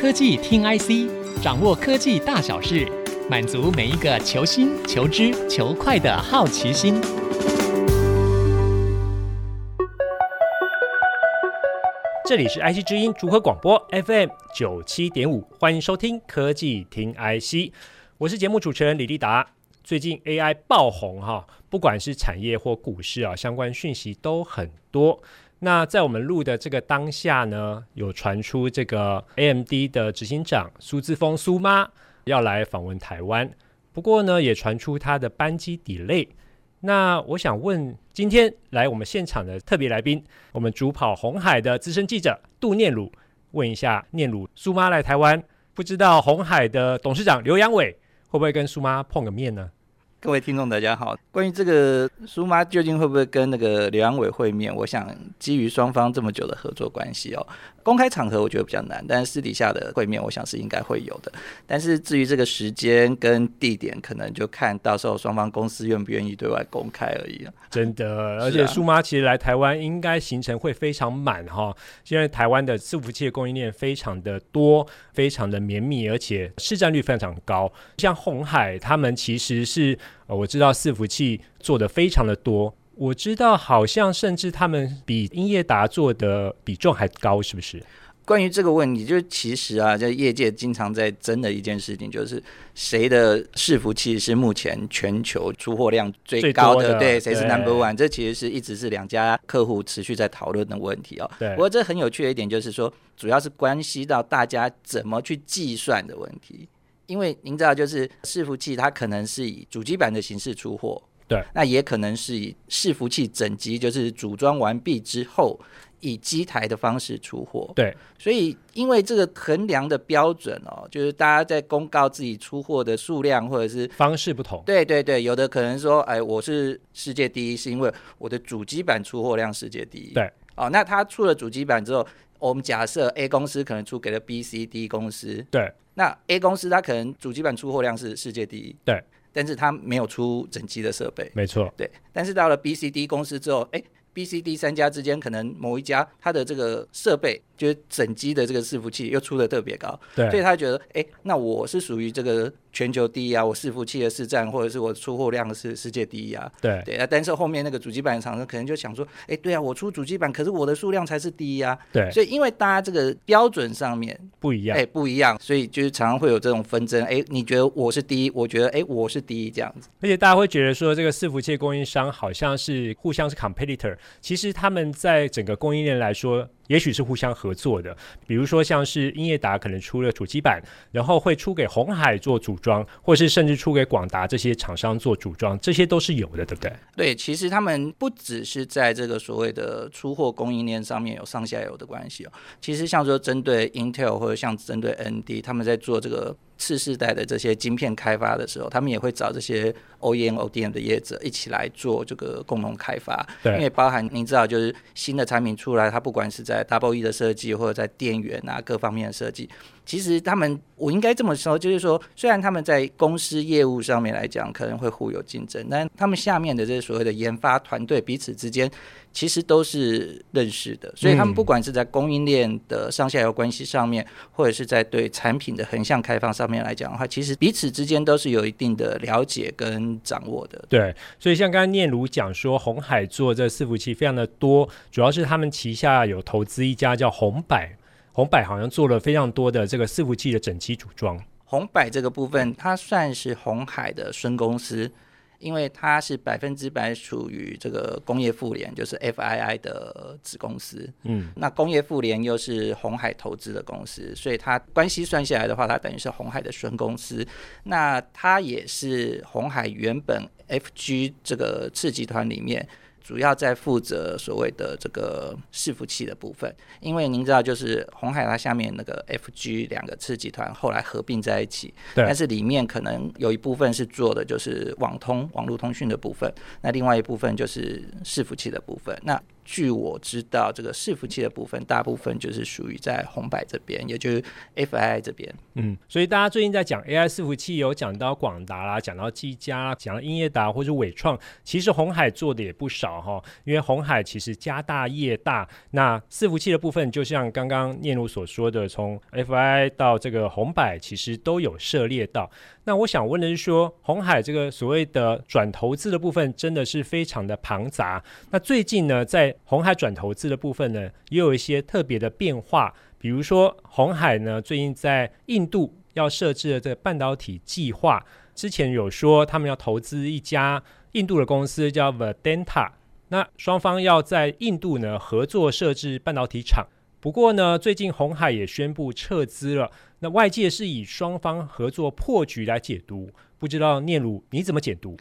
科技听 IC，掌握科技大小事，满足每一个求新、求知、求快的好奇心。这里是 IC 之音竹科广播 FM 九七点五，欢迎收听科技听 IC，我是节目主持人李立达。最近 AI 爆红哈，不管是产业或股市啊，相关讯息都很多。那在我们录的这个当下呢，有传出这个 AMD 的执行长苏姿丰苏妈要来访问台湾，不过呢，也传出她的班机 delay。那我想问，今天来我们现场的特别来宾，我们主跑红海的资深记者杜念鲁，问一下念鲁，苏妈来台湾，不知道红海的董事长刘扬伟会不会跟苏妈碰个面呢？各位听众，大家好。关于这个苏妈究竟会不会跟那个刘阳伟会面，我想基于双方这么久的合作关系哦。公开场合我觉得比较难，但是私底下的会面，我想是应该会有的。但是至于这个时间跟地点，可能就看到时候双方公司愿不愿意对外公开而已了。真的，而且苏妈其实来台湾应该行程会非常满哈。现在台湾的伺服器的供应链非常的多，非常的绵密，而且市占率非常高。像红海他们其实是呃，我知道伺服器做的非常的多。我知道，好像甚至他们比英业达做的比重还高，是不是？关于这个问题，就其实啊，在业界经常在争的一件事情，就是谁的伺服器是目前全球出货量最高的？的对，谁是 number one？这其实是一直是两家客户持续在讨论的问题哦。对。不过这很有趣的一点就是说，主要是关系到大家怎么去计算的问题，因为您知道，就是伺服器它可能是以主机板的形式出货。对，那也可能是以伺服器整机，就是组装完毕之后，以机台的方式出货。对，所以因为这个衡量的标准哦，就是大家在公告自己出货的数量或者是方式不同。对对对，有的可能说，哎，我是世界第一，是因为我的主机板出货量世界第一。对，哦，那他出了主机板之后，我们假设 A 公司可能出给了 B、C、D 公司。对，那 A 公司它可能主机板出货量是世界第一。对。但是它没有出整机的设备，没错，对。但是到了 B、C、D 公司之后，哎，B、C、D 三家之间可能某一家它的这个设备，就是整机的这个伺服器又出的特别高，对，所以他觉得，哎，那我是属于这个。全球第一啊！我伺服器的市占，或者是我出货量是世界第一啊！对对啊，但是后面那个主机板厂商可能就想说，哎，对啊，我出主机板，可是我的数量才是第一啊！对，所以因为大家这个标准上面不一样，哎，不一样，所以就是常常会有这种纷争。哎，你觉得我是第一，我觉得哎，我是第一这样子。而且大家会觉得说，这个伺服器供应商好像是互相是 competitor，其实他们在整个供应链来说。也许是互相合作的，比如说像是英业达可能出了主机板，然后会出给红海做组装，或是甚至出给广达这些厂商做组装，这些都是有的，对不对？对，其实他们不只是在这个所谓的出货供应链上面有上下游的关系哦，其实像说针对 Intel 或者像针对 AMD，他们在做这个。次世代的这些晶片开发的时候，他们也会找这些 OEM、ODM 的业者一起来做这个共同开发。对，因为包含您知道，就是新的产品出来，它不管是在在 Double E 的设计，或者在电源啊各方面的设计，其实他们我应该这么说，就是说，虽然他们在公司业务上面来讲可能会互有竞争，但他们下面的这些所谓的研发团队彼此之间。其实都是认识的，所以他们不管是在供应链的上下游关系上面，或者是在对产品的横向开放上面来讲的话，其实彼此之间都是有一定的了解跟掌握的。对，所以像刚刚念如讲说，红海做这伺服器非常的多，主要是他们旗下有投资一家叫红百，鸿百好像做了非常多的这个伺服器的整机组装。红百这个部分，它算是红海的孙公司。因为它是百分之百属于这个工业妇联，就是 FII 的子公司。嗯，那工业妇联又是红海投资的公司，所以它关系算下来的话，它等于是红海的孙公司。那它也是红海原本 FG 这个次集团里面。主要在负责所谓的这个伺服器的部分，因为您知道，就是红海它下面那个 FG 两个次集团后来合并在一起，对，但是里面可能有一部分是做的就是网通网络通讯的部分，那另外一部分就是伺服器的部分。那据我知道，这个伺服器的部分大部分就是属于在鸿海这边，也就是 FII 这边。嗯，所以大家最近在讲 AI 伺服器，有讲到广达啦，讲到技嘉，讲到英业达或者纬创，其实红海做的也不少哈。因为红海其实家大业大，那伺服器的部分，就像刚刚念如所说的，从 FII 到这个鸿海，其实都有涉猎到。那我想问的是说，红海这个所谓的转投资的部分，真的是非常的庞杂。那最近呢，在红海转投资的部分呢，也有一些特别的变化。比如说，红海呢最近在印度要设置的这个半导体计划，之前有说他们要投资一家印度的公司叫 Vedanta，那双方要在印度呢合作设置半导体厂。不过呢，最近红海也宣布撤资了。那外界是以双方合作破局来解读，不知道念鲁你怎么解读？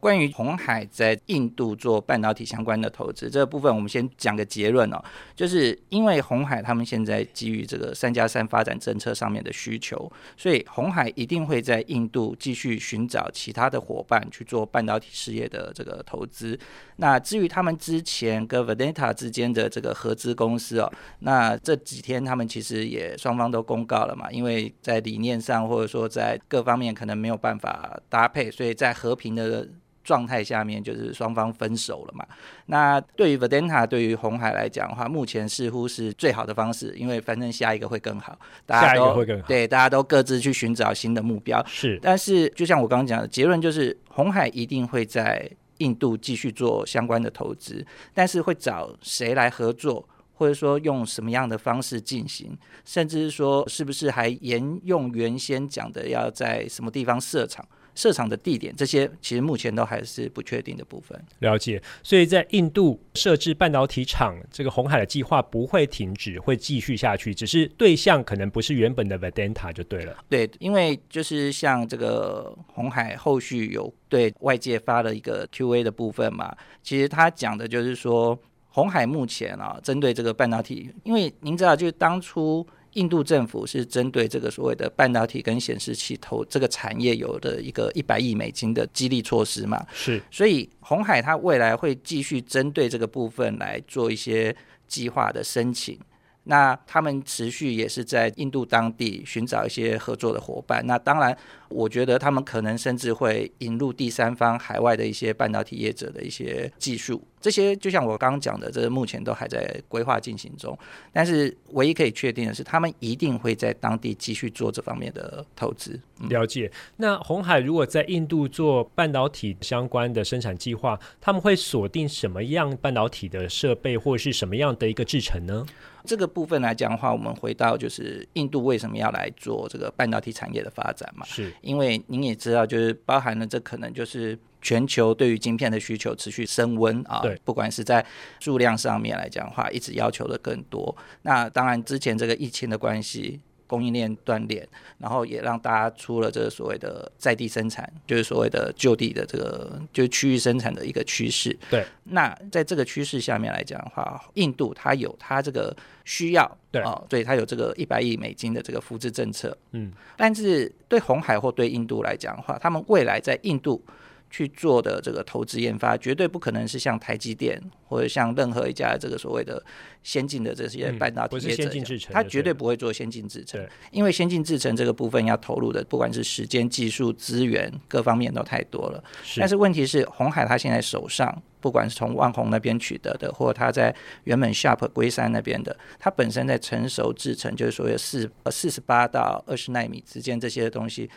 关于红海在印度做半导体相关的投资这个部分，我们先讲个结论哦，就是因为红海他们现在基于这个三加三发展政策上面的需求，所以红海一定会在印度继续寻找其他的伙伴去做半导体事业的这个投资。那至于他们之前跟 Vedanta 之间的这个合资公司哦，那这几天他们其实也双方都公告了嘛，因为在理念上或者说在各方面可能没有办法搭配，所以在和平的。状态下面就是双方分手了嘛。那对于 Vedanta 对于红海来讲的话，目前似乎是最好的方式，因为反正下一个会更好，大家都会更好。对，大家都各自去寻找新的目标。是，但是就像我刚刚讲的结论，就是红海一定会在印度继续做相关的投资，但是会找谁来合作，或者说用什么样的方式进行，甚至是说是不是还沿用原先讲的要在什么地方设厂。设厂的地点，这些其实目前都还是不确定的部分。了解，所以在印度设置半导体厂，这个红海的计划不会停止，会继续下去，只是对象可能不是原本的 Vedanta 就对了。对，因为就是像这个红海后续有对外界发了一个 Q&A 的部分嘛，其实他讲的就是说，红海目前啊，针对这个半导体，因为您知道，就是当初。印度政府是针对这个所谓的半导体跟显示器投这个产业有的一个一百亿美金的激励措施嘛？是，所以红海它未来会继续针对这个部分来做一些计划的申请。那他们持续也是在印度当地寻找一些合作的伙伴。那当然，我觉得他们可能甚至会引入第三方海外的一些半导体业者的一些技术。这些就像我刚刚讲的，这目前都还在规划进行中。但是唯一可以确定的是，他们一定会在当地继续做这方面的投资。嗯、了解。那红海如果在印度做半导体相关的生产计划，他们会锁定什么样半导体的设备，或是什么样的一个制程呢？这个部分来讲的话，我们回到就是印度为什么要来做这个半导体产业的发展嘛？是因为您也知道，就是包含了这可能就是。全球对于晶片的需求持续升温啊，对，不管是在数量上面来讲的话，一直要求的更多。那当然，之前这个疫情的关系。供应链断裂，然后也让大家出了这个所谓的在地生产，就是所谓的就地的这个就是区域生产的一个趋势。对，那在这个趋势下面来讲的话，印度它有它这个需要，对啊，所以它有这个一百亿美金的这个扶持政策。嗯，但是对红海或对印度来讲的话，他们未来在印度。去做的这个投资研发，绝对不可能是像台积电或者像任何一家这个所谓的先进的这些半导体业者，嗯、先进制程，他绝对不会做先进制程，因为先进制程这个部分要投入的，不管是时间、技术、资源各方面都太多了。是，但是问题是，红海他现在手上，不管是从万宏那边取得的，或者他在原本 Sharp 龟山那边的，他本身在成熟制程，就是所谓四四十八到二十纳米之间这些东西。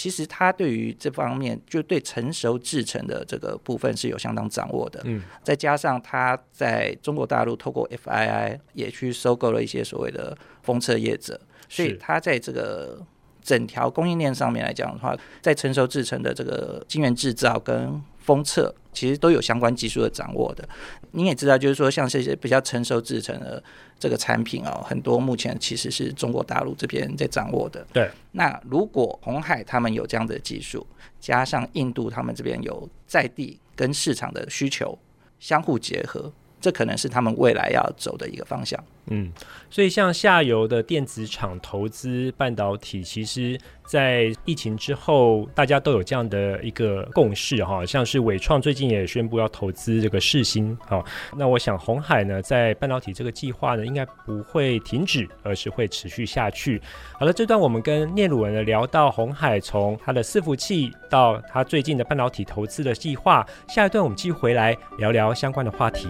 其实他对于这方面，就对成熟制成的这个部分是有相当掌握的。嗯，再加上他在中国大陆透过 FII 也去收购了一些所谓的封测业者，所以他在这个整条供应链上面来讲的话，在成熟制成的这个晶圆制造跟封测，其实都有相关技术的掌握的。你也知道，就是说像这些比较成熟制成的这个产品哦，很多目前其实是中国大陆这边在掌握的。对。那如果红海他们有这样的技术，加上印度他们这边有在地跟市场的需求相互结合，这可能是他们未来要走的一个方向。嗯，所以像下游的电子厂投资半导体，其实，在疫情之后，大家都有这样的一个共识哈。像是伟创最近也宣布要投资这个世芯，好，那我想红海呢，在半导体这个计划呢，应该不会停止，而是会持续下去。好了，这段我们跟聂鲁文呢聊到红海从它的伺服器到它最近的半导体投资的计划，下一段我们继续回来聊聊相关的话题。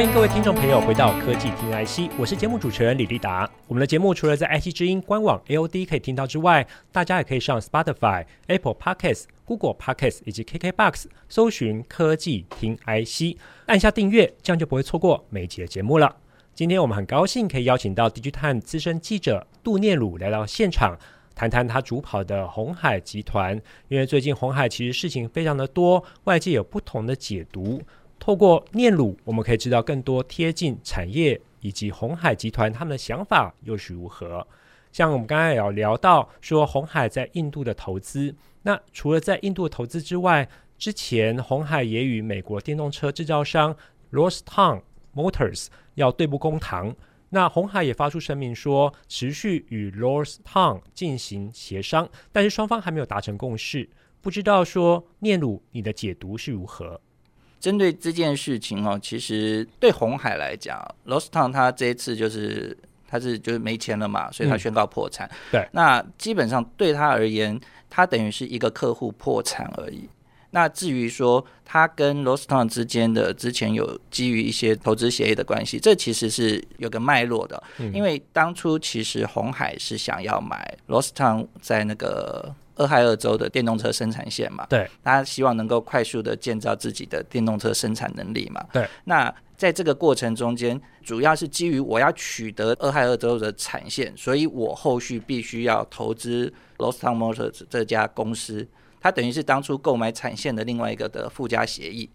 欢迎各位听众朋友回到科技听 IC，我是节目主持人李立达。我们的节目除了在 IC 之音官网 AOD 可以听到之外，大家也可以上 Spotify、Apple Podcasts、Google Podcasts 以及 KKBox 搜寻科技听 IC，按下订阅，这样就不会错过每一集的节目了。今天我们很高兴可以邀请到 DigiTime 资深记者杜念鲁来到现场，谈谈他主跑的红海集团。因为最近红海其实事情非常的多，外界有不同的解读。透过念鲁，我们可以知道更多贴近产业以及鸿海集团他们的想法又是如何。像我们刚才也有聊到说，鸿海在印度的投资。那除了在印度投资之外，之前鸿海也与美国电动车制造商 lorstown Motors 要对簿公堂。那红海也发出声明说，持续与 lorstown 进行协商，但是双方还没有达成共识。不知道说念鲁，你的解读是如何？针对这件事情哦，其实对红海来讲，Lordstown 他这一次就是他是就是没钱了嘛，所以他宣告破产。嗯、对，那基本上对他而言，他等于是一个客户破产而已。那至于说他跟 Lordstown 之间的之前有基于一些投资协议的关系，这其实是有个脉络的。嗯、因为当初其实红海是想要买 Lordstown 在那个。俄亥俄州的电动车生产线嘛，对，他希望能够快速的建造自己的电动车生产能力嘛，对。那在这个过程中间，主要是基于我要取得俄亥俄州的产线，所以我后续必须要投资 Lordstown Motors 这家公司，它等于是当初购买产线的另外一个的附加协议。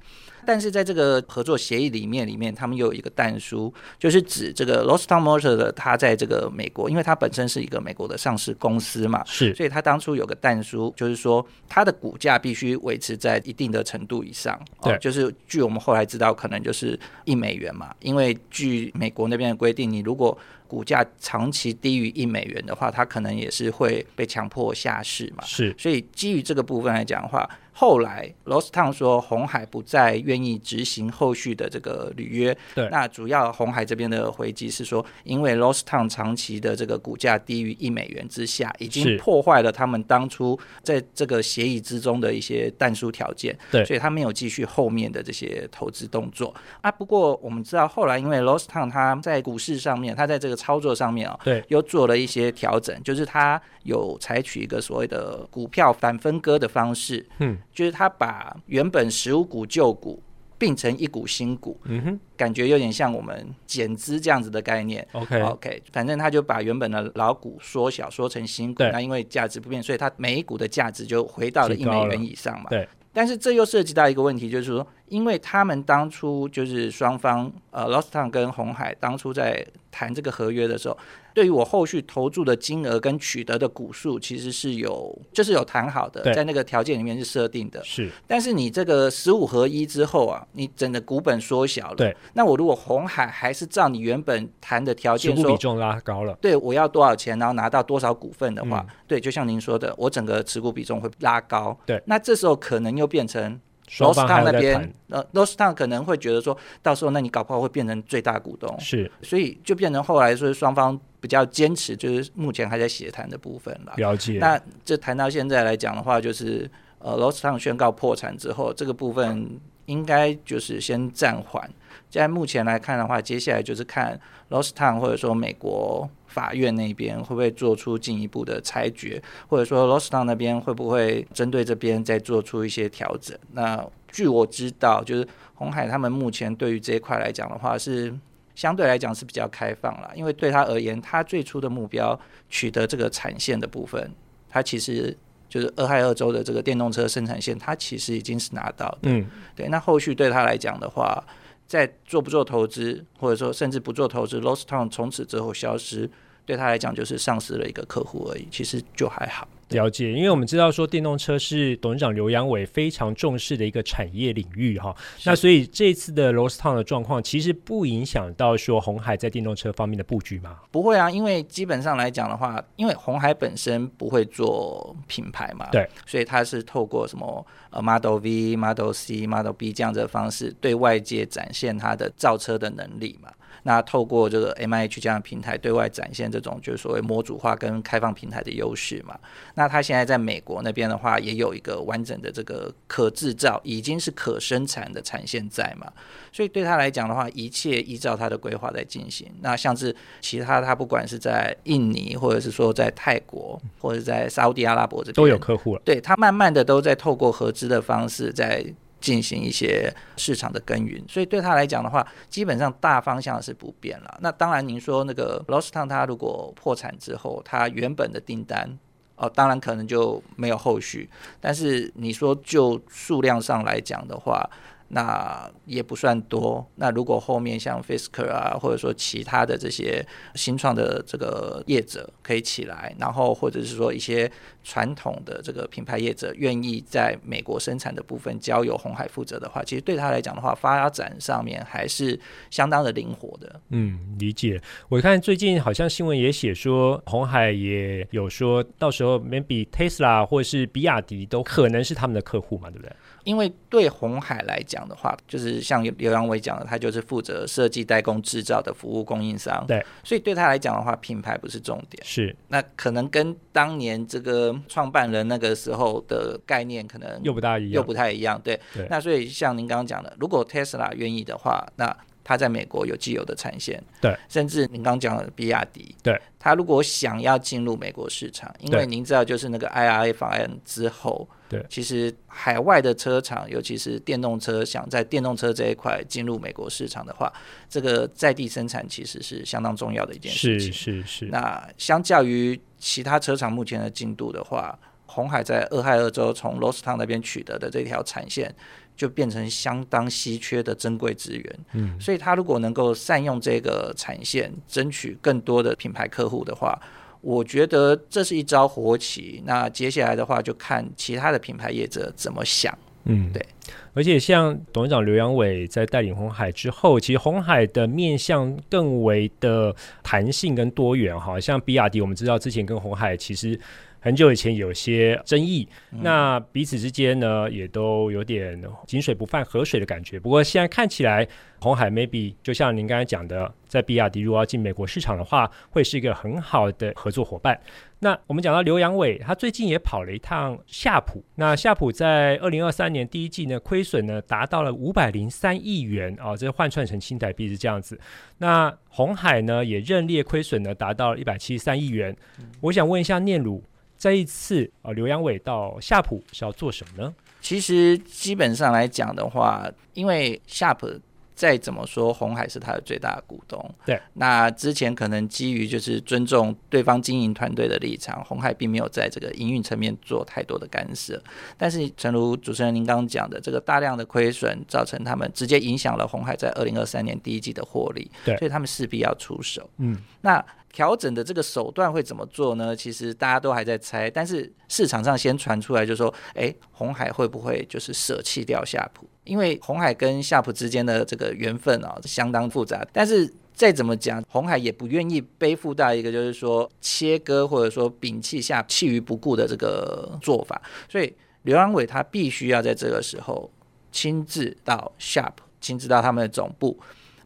但是在这个合作协议里面，里面他们又有一个但书，就是指这个 Lordstown Motors 的，它在这个美国，因为它本身是一个美国的上市公司嘛，是，所以它当初有个但书，就是说它的股价必须维持在一定的程度以上，对，哦，就是据我们后来知道，可能就是一美元嘛，因为据美国那边的规定，你如果股价长期低于一美元的话，它可能也是会被强迫下市嘛，是，所以基于这个部分来讲的话。后来，Lordstown 说红海不再愿意执行后续的这个履约。对，那主要红海这边的回击是说，因为 Lordstown 长期的这个股价低于一美元之下，已经破坏了他们当初在这个协议之中的一些但书条件。对，所以他没有继续后面的这些投资动作。啊，不过我们知道后来因为 Lordstown 他在股市上面，他在这个操作上面啊，对，又做了一些调整，就是他有采取一个所谓的股票反分割的方式。嗯。就是他把原本十五股旧股并成一股新股，嗯哼，感觉有点像我们减资这样子的概念。OK OK，反正他就把原本的老股缩小，缩成新股。那因为价值不变，所以它每一股的价值就回到了一美元以上嘛。对。但是这又涉及到一个问题，就是说，因为他们当初就是双方，呃，Lordstown 跟红海当初在谈这个合约的时候。对于我后续投注的金额跟取得的股数，其实是有就是有谈好的，在那个条件里面是设定的。是，但是你这个十五合一之后啊，你整个股本缩小了。对，那我如果红海还是照你原本谈的条件说，持股比重拉高了。对，我要多少钱，然后拿到多少股份的话，嗯、对，就像您说的，我整个持股比重会拉高。对，那这时候可能又变成。Lordstown 那边，呃，Lordstown 可能会觉得说，到时候那你搞不好会变成最大股东，是，所以就变成后来说双方比较坚持，就是目前还在协谈的部分了。了解。那这谈到现在来讲的话，就是呃，Lordstown 宣告破产之后，这个部分应该就是先暂缓。在目前来看的话，接下来就是看 Lordstown 或者说美国。法院那边会不会做出进一步的裁决，或者说，Losant 那边会不会针对这边再做出一些调整？那据我知道，就是红海他们目前对于这一块来讲的话，是相对来讲是比较开放了，因为对他而言，他最初的目标取得这个产线的部分，他其实就是俄亥俄州的这个电动车生产线，他其实已经是拿到的。嗯，对。那后续对他来讲的话，在做不做投资，或者说甚至不做投资，Lordstown 从此之后消失，对他来讲就是丧失了一个客户而已，其实就还好。了解，因为我们知道说电动车是董事长刘扬伟非常重视的一个产业领域哈，那所以这次的 Lordstown 的状况其实不影响到说红海在电动车方面的布局吗？不会啊，因为基本上来讲的话，因为红海本身不会做品牌嘛，对，所以它是透过什么呃 Model V、Model C、Model B 这样子的方式对外界展现它的造车的能力嘛。那透过这个 MIH 这样的平台对外展现这种就是所谓模组化跟开放平台的优势嘛。那他现在在美国那边的话，也有一个完整的这个可制造，已经是可生产的产线在嘛。所以对他来讲的话，一切依照他的规划在进行。那像是其他他不管是在印尼，或者是说在泰国，或者是在沙乌地阿拉伯这边都有客户了。对，他慢慢的都在透过合资的方式在。进行一些市场的耕耘，所以对他来讲的话，基本上大方向是不变了。那当然，您说那个 Lost Town，他如果破产之后，他原本的订单哦，当然可能就没有后续。但是你说就数量上来讲的话，那也不算多。那如果后面像 Fisker 啊，或者说其他的这些新创的这个业者可以起来，然后或者是说一些传统的这个品牌业者愿意在美国生产的部分交由红海负责的话，其实对他来讲的话，发展上面还是相当的灵活的。嗯，理解。我看最近好像新闻也写说，红海也有说到时候 maybe Tesla 或者是比亚迪都可能是他们的客户嘛，对不对？因为对红海来讲的话，就是像刘洋伟讲的，他就是负责设计、代工、制造的服务供应商。对，所以对他来讲的话，品牌不是重点。是，那可能跟当年这个创办人那个时候的概念可能又不大一样，又不太一样。对，对那所以像您刚刚讲的，如果 Tesla 愿意的话，那他在美国有既有的产线。对，甚至您刚刚讲的比亚迪。对，他如果想要进入美国市场，因为您知道，就是那个 IRA 法案之后。对，其实海外的车厂，尤其是电动车，想在电动车这一块进入美国市场的话，这个在地生产其实是相当重要的一件事情。是是是。那相较于其他车厂目前的进度的话，红海在俄亥俄州从 Lordstown 那边取得的这条产线，就变成相当稀缺的珍贵资源。嗯，所以他如果能够善用这个产线，争取更多的品牌客户的话。我觉得这是一招活棋，那接下来的话就看其他的品牌业者怎么想。嗯，对。而且像董事长刘阳伟在带领红海之后，其实红海的面向更为的弹性跟多元。哈，像比亚迪，我们知道之前跟红海其实。很久以前有些争议，那彼此之间呢也都有点井水不犯河水的感觉。不过现在看起来，红海 maybe 就像您刚才讲的，在比亚迪如果要进美国市场的话，会是一个很好的合作伙伴。那我们讲到刘阳伟，他最近也跑了一趟夏普。那夏普在二零二三年第一季呢，亏损呢达到了五百零三亿元啊，这换算成新台币是这样子。那红海呢也认列亏损呢达到了一百七十三亿元。我想问一下念鲁。这一次啊，刘阳伟到夏普是要做什么呢？其实基本上来讲的话，因为夏普再怎么说，红海是他的最大的股东。对，那之前可能基于就是尊重对方经营团队的立场，红海并没有在这个营运层面做太多的干涉。但是，诚如主持人您刚刚讲的，这个大量的亏损造成他们直接影响了红海在二零二三年第一季的获利。对，所以他们势必要出手。嗯，那。调整的这个手段会怎么做呢？其实大家都还在猜，但是市场上先传出来就是说，哎，红海会不会就是舍弃掉夏普？因为红海跟夏普之间的这个缘分啊，相当复杂。但是再怎么讲，红海也不愿意背负到一个就是说切割或者说摒弃夏普弃于不顾的这个做法。所以刘安伟他必须要在这个时候亲自到夏普，亲自到他们的总部。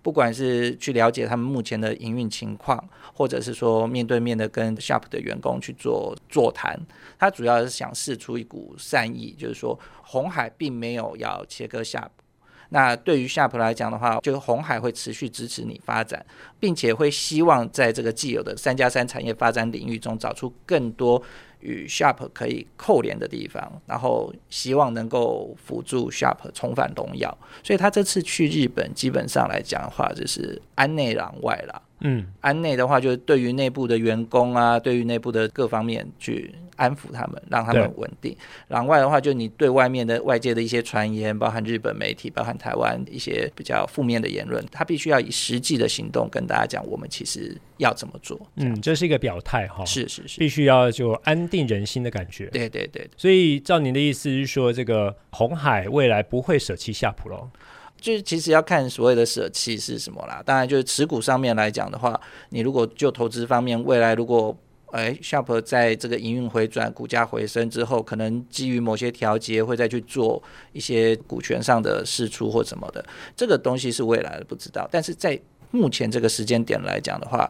不管是去了解他们目前的营运情况，或者是说面对面的跟 Sharp 的员工去做座谈，他主要是想释出一股善意，就是说红海并没有要切割 Sharp。那对于 Sharp 来讲的话，就是红海会持续支持你发展，并且会希望在这个既有的三加三产业发展领域中找出更多。与 Sharp 可以扣连的地方，然后希望能够辅助 Sharp 重返荣耀。所以他这次去日本，基本上来讲的话，就是安内攘外了。嗯，安内的话，就是对于内部的员工啊，对于内部的各方面去安抚他们，让他们稳定。攘外的话，就你对外面的外界的一些传言，包含日本媒体，包含台湾一些比较负面的言论，他必须要以实际的行动跟大家讲，我们其实要怎么做。嗯，这是一个表态哈，是是是，必须要就安定人心的感觉。对对对，所以照您的意思是说，这个红海未来不会舍弃夏普喽？就是其实要看所谓的舍弃是什么啦。当然，就是持股上面来讲的话，你如果就投资方面，未来如果哎，Sharp 在这个营运回转、股价回升之后，可能基于某些调节，会再去做一些股权上的释出或什么的，这个东西是未来的不知道。但是在目前这个时间点来讲的话，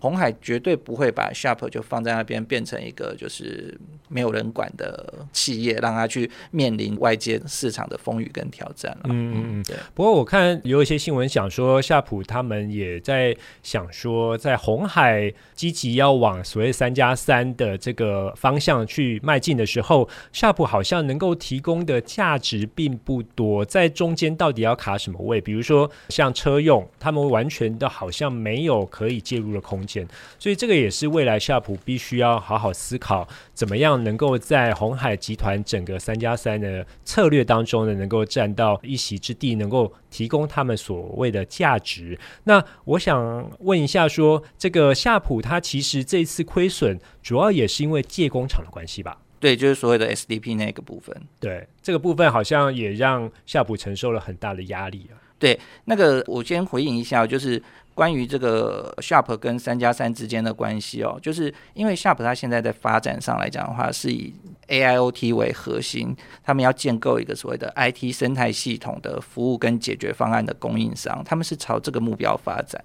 鸿海绝对不会把 Sharp 就放在那边变成一个就是没有人管的企业，让他去面临外界市场的风雨跟挑战了。嗯嗯嗯，对。不过我看有一些新闻想说，夏普他们也在想说，在红海积极要往所谓三加三的这个方向去迈进的时候，夏普好像能够提供的价值并不多，在中间到底要卡什么位？比如说像车用，他们完全的好像没有可以介入的空间。所以这个也是未来夏普必须要好好思考，怎么样能够在红海集团整个三加三的策略当中呢，能够占到一席之地，能够提供他们所谓的价值。那我想问一下说，说这个夏普它其实这次亏损，主要也是因为借工厂的关系吧？对，就是所谓的 SDP 那个部分。对，这个部分好像也让夏普承受了很大的压力啊。对，那个我先回应一下，就是。关于这个 Sharp 跟三加三之间的关系哦，就是因为 Sharp 它现在在发展上来讲的话，是以 AIoT 为核心，他们要建构一个所谓的 IT 生态系统的服务跟解决方案的供应商，他们是朝这个目标发展。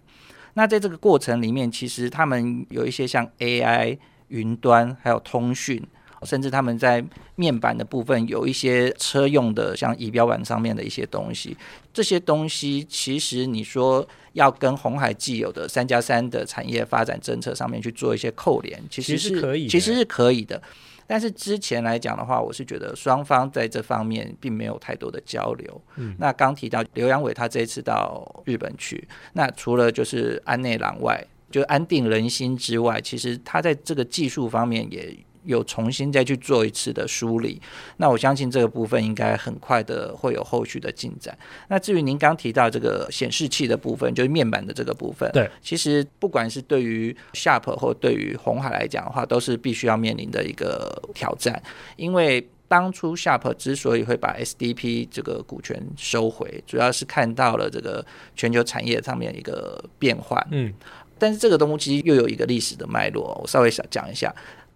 那在这个过程里面，其实他们有一些像 AI、云端还有通讯。甚至他们在面板的部分有一些车用的，像仪表板上面的一些东西，这些东西其实你说要跟红海既有的三加三的产业发展政策上面去做一些扣连，其实是可以，其实是可以的。但是之前来讲的话，我是觉得双方在这方面并没有太多的交流。嗯，那刚提到刘阳伟他这一次到日本去，那除了就是安内郎外，就安定人心之外，其实他在这个技术方面也。有重新再去做一次的梳理，那我相信这个部分应该很快的会有后续的进展。那至于您刚提到这个显示器的部分，就是面板的这个部分，对，其实不管是对于 Sharp 或对于红海来讲的话，都是必须要面临的一个挑战。因为当初 Sharp 之所以会把 SDP 这个股权收回，主要是看到了这个全球产业上面一个变化。嗯，但是这个东西又有一个历史的脉络，我稍微想讲一下。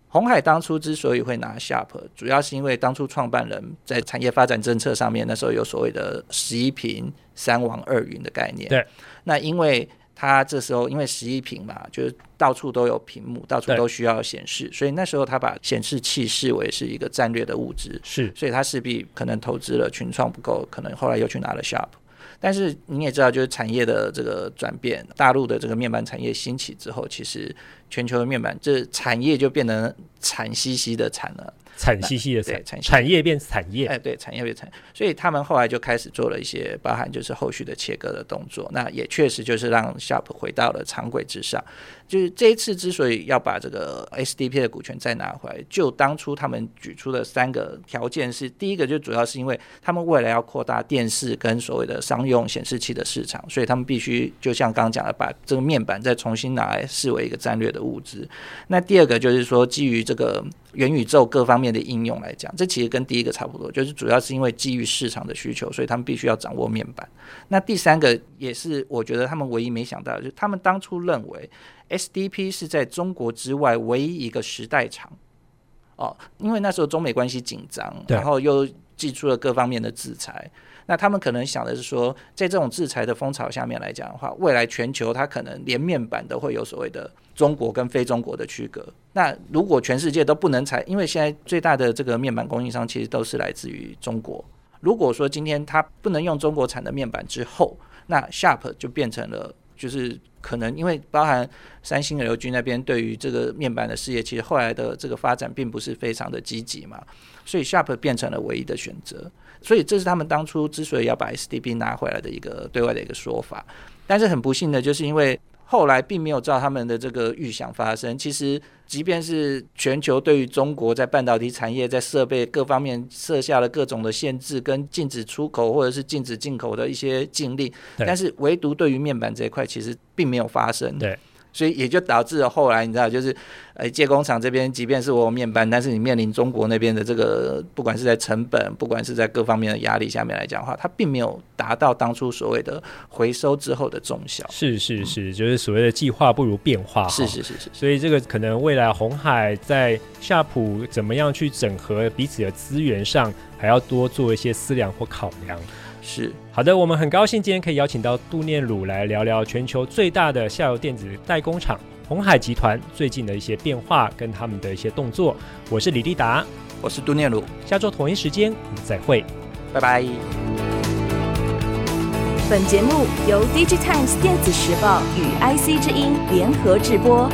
鸿海当初之所以会拿 Sharp，主要是因为当初创办人在产业发展政策上面，那时候有所谓的十一屏三王二云的概念。对。那因为他这时候因为十一屏嘛，就是到处都有屏幕，到处都需要显示，所以那时候他把显示器视为是一个战略的物质。是。所以他势必可能投资了群创不够，可能后来又去拿了 Sharp。但是你也知道，就是产业的这个转变，大陆的这个面板产业兴起之后，其实全球的面板这产业就变得惨兮兮的惨了。惨兮兮的惨，产业变产业，哎，对，产业变产业，所以他们后来就开始做了一些，包含就是后续的切割的动作。那也确实就是让 Sharp 回到了常轨之上。就是这一次之所以要把这个 SDP 的股权再拿回来，就当初他们举出的三个条件是：第一个就主要是因为他们未来要扩大电视跟所谓的商用显示器的市场，所以他们必须就像刚刚讲的，把这个面板再重新拿来视为一个战略的物资。那第二个就是说，基于这个元宇宙各方面的应用来讲，这其实跟第一个差不多，就是主要是因为基于市场的需求，所以他们必须要掌握面板。那第三个也是我觉得他们唯一没想到的，就是他们当初认为。SDP 是在中国之外唯一一个时代厂哦，因为那时候中美关系紧张，然后又寄出了各方面的制裁，那他们可能想的是说，在这种制裁的风潮下面来讲的话，未来全球它可能连面板都会有所谓的中国跟非中国的区隔。那如果全世界都不能采，因为现在最大的这个面板供应商其实都是来自于中国。如果说今天它不能用中国产的面板之后，那 Sharp 就变成了。就是可能因为包含三星、LG 那边对于这个面板的事业，其实后来的这个发展并不是非常的积极嘛，所以 Sharp 变成了唯一的选择。所以这是他们当初之所以要把 SDB 拿回来的一个对外的一个说法。但是很不幸的就是因为后来并没有照他们的这个预想发生。其实，即便是全球对于中国在半导体产业、在设备各方面设下了各种的限制，跟禁止出口或者是禁止进口的一些禁令，但是唯独对于面板这一块，其实并没有发生。对。所以也就导致了后来你知道，就是呃，借工厂这边，即便是我有面板，但是你面临中国那边的这个，不管是在成本，不管是在各方面的压力下面来讲的话，它并没有达到当初所谓的回收之后的重效。是是是，就是所谓的计划不如变化。是是是是。所以这个可能未来红海在夏普怎么样去整合彼此的资源上，还要多做一些思量或考量。是好的，我们很高兴今天可以邀请到杜念鲁来聊聊全球最大的下游电子代工厂鸿海集团最近的一些变化跟他们的一些动作。我是李立达，我是杜念鲁，下周同一时间我们再会，拜拜。本节目由 DigiTimes 电子时报与 IC 之音联合制播。